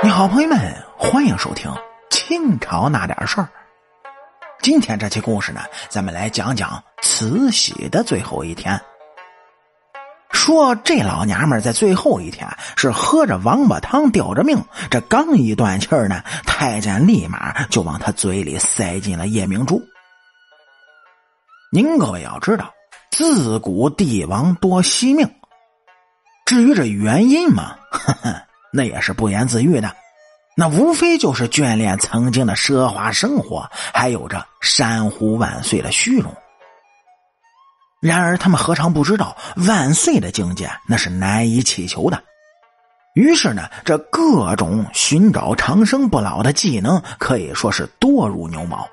你好，朋友们，欢迎收听清朝那点事儿。今天这期故事呢，咱们来讲讲慈禧的最后一天。说这老娘们在最后一天是喝着王八汤吊着命，这刚一断气儿呢，太监立马就往他嘴里塞进了夜明珠。您各位要知道，自古帝王多惜命。至于这原因嘛，呵呵。那也是不言自喻的，那无非就是眷恋曾经的奢华生活，还有着山呼万岁的虚荣。然而，他们何尝不知道万岁的境界那是难以祈求的？于是呢，这各种寻找长生不老的技能可以说是多如牛毛。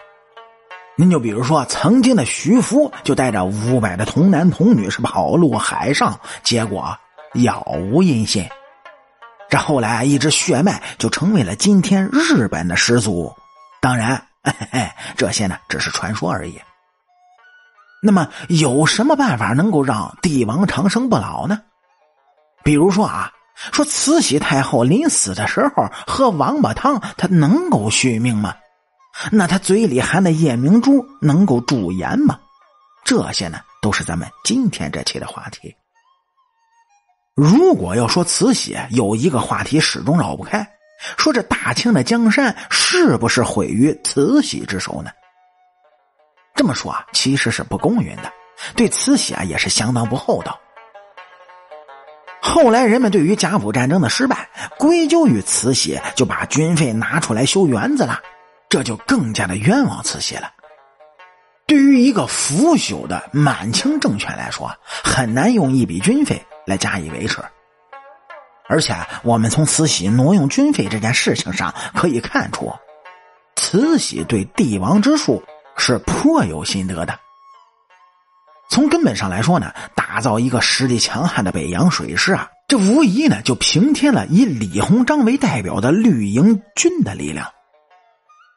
您就比如说，曾经的徐福就带着五百的童男童女是跑路海上，结果杳无音信。这后来，一支血脉就成为了今天日本的始祖。当然，这些呢只是传说而已。那么，有什么办法能够让帝王长生不老呢？比如说啊，说慈禧太后临死的时候喝王八汤，她能够续命吗？那她嘴里含的夜明珠能够驻颜吗？这些呢，都是咱们今天这期的话题。如果要说慈禧有一个话题始终绕不开，说这大清的江山是不是毁于慈禧之手呢？这么说啊，其实是不公允的，对慈禧啊也是相当不厚道。后来人们对于甲午战争的失败归咎于慈禧，就把军费拿出来修园子了，这就更加的冤枉慈禧了。对于一个腐朽的满清政权来说，很难用一笔军费。来加以维持，而且我们从慈禧挪用军费这件事情上可以看出，慈禧对帝王之术是颇有心得的。从根本上来说呢，打造一个实力强悍的北洋水师啊，这无疑呢就平添了以李鸿章为代表的绿营军的力量。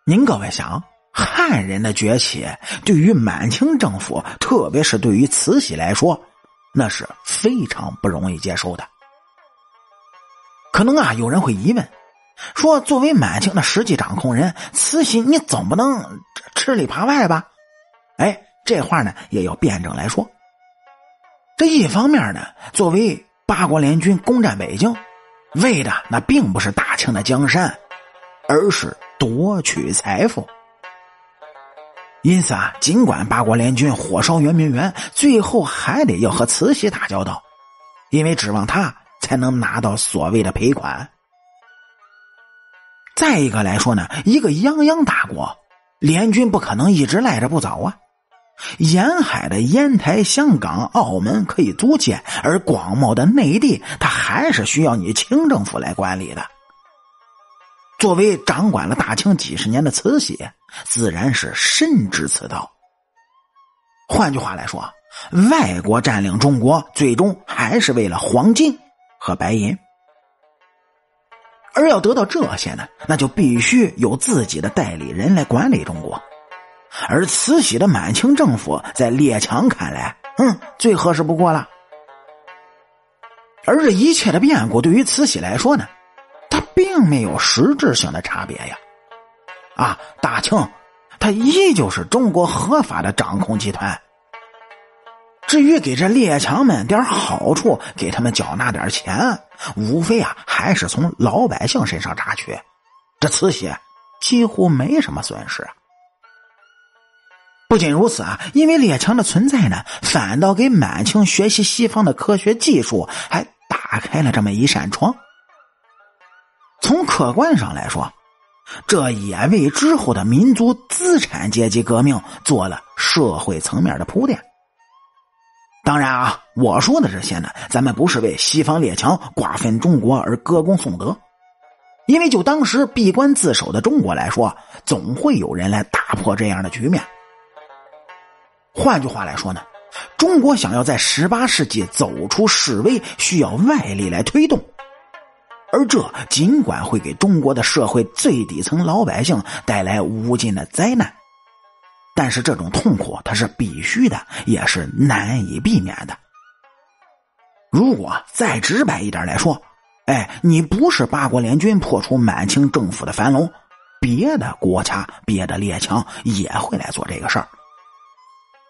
您各位想，汉人的崛起对于满清政府，特别是对于慈禧来说。那是非常不容易接受的。可能啊，有人会疑问，说作为满清的实际掌控人，慈禧你总不能吃里扒外吧？哎，这话呢也要辩证来说。这一方面呢，作为八国联军攻占北京，为的那并不是大清的江山，而是夺取财富。因此啊，尽管八国联军火烧圆明园，最后还得要和慈禧打交道，因为指望他才能拿到所谓的赔款。再一个来说呢，一个泱泱大国，联军不可能一直赖着不走啊。沿海的烟台、香港、澳门可以租借，而广袤的内地，它还是需要你清政府来管理的。作为掌管了大清几十年的慈禧，自然是深知此道。换句话来说，外国占领中国，最终还是为了黄金和白银。而要得到这些呢，那就必须有自己的代理人来管理中国。而慈禧的满清政府，在列强看来，嗯，最合适不过了。而这一切的变故，对于慈禧来说呢？并没有实质性的差别呀，啊，大清，它依旧是中国合法的掌控集团。至于给这列强们点好处，给他们缴纳点钱，无非啊还是从老百姓身上榨取，这慈禧几乎没什么损失。不仅如此啊，因为列强的存在呢，反倒给满清学习西方的科学技术，还打开了这么一扇窗。客观上来说，这也为之后的民族资产阶级革命做了社会层面的铺垫。当然啊，我说的这些呢，咱们不是为西方列强瓜分中国而歌功颂德，因为就当时闭关自守的中国来说，总会有人来打破这样的局面。换句话来说呢，中国想要在十八世纪走出示威，需要外力来推动。而这尽管会给中国的社会最底层老百姓带来无尽的灾难，但是这种痛苦它是必须的，也是难以避免的。如果再直白一点来说，哎，你不是八国联军破除满清政府的樊笼，别的国家、别的列强也会来做这个事儿。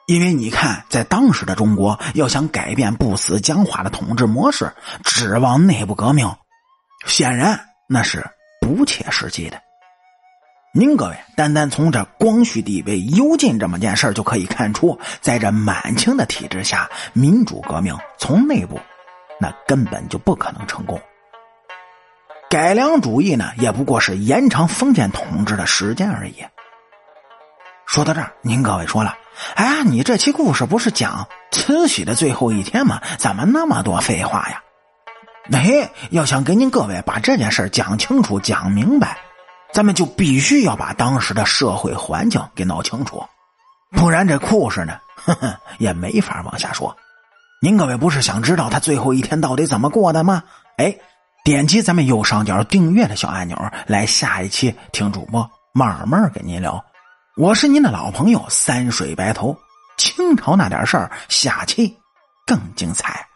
因为你看，在当时的中国，要想改变不死僵化的统治模式，指望内部革命，显然那是不切实际的。您各位，单单从这光绪帝位幽禁这么件事就可以看出，在这满清的体制下，民主革命从内部那根本就不可能成功。改良主义呢，也不过是延长封建统治的时间而已。说到这儿，您各位说了，哎呀，你这期故事不是讲慈禧的最后一天吗？怎么那么多废话呀？哎，要想给您各位把这件事讲清楚、讲明白，咱们就必须要把当时的社会环境给闹清楚，不然这故事呢，呵呵，也没法往下说。您各位不是想知道他最后一天到底怎么过的吗？哎。点击咱们右上角订阅的小按钮，来下一期听主播慢慢跟您聊。我是您的老朋友三水白头，清朝那点事儿，下期更精彩。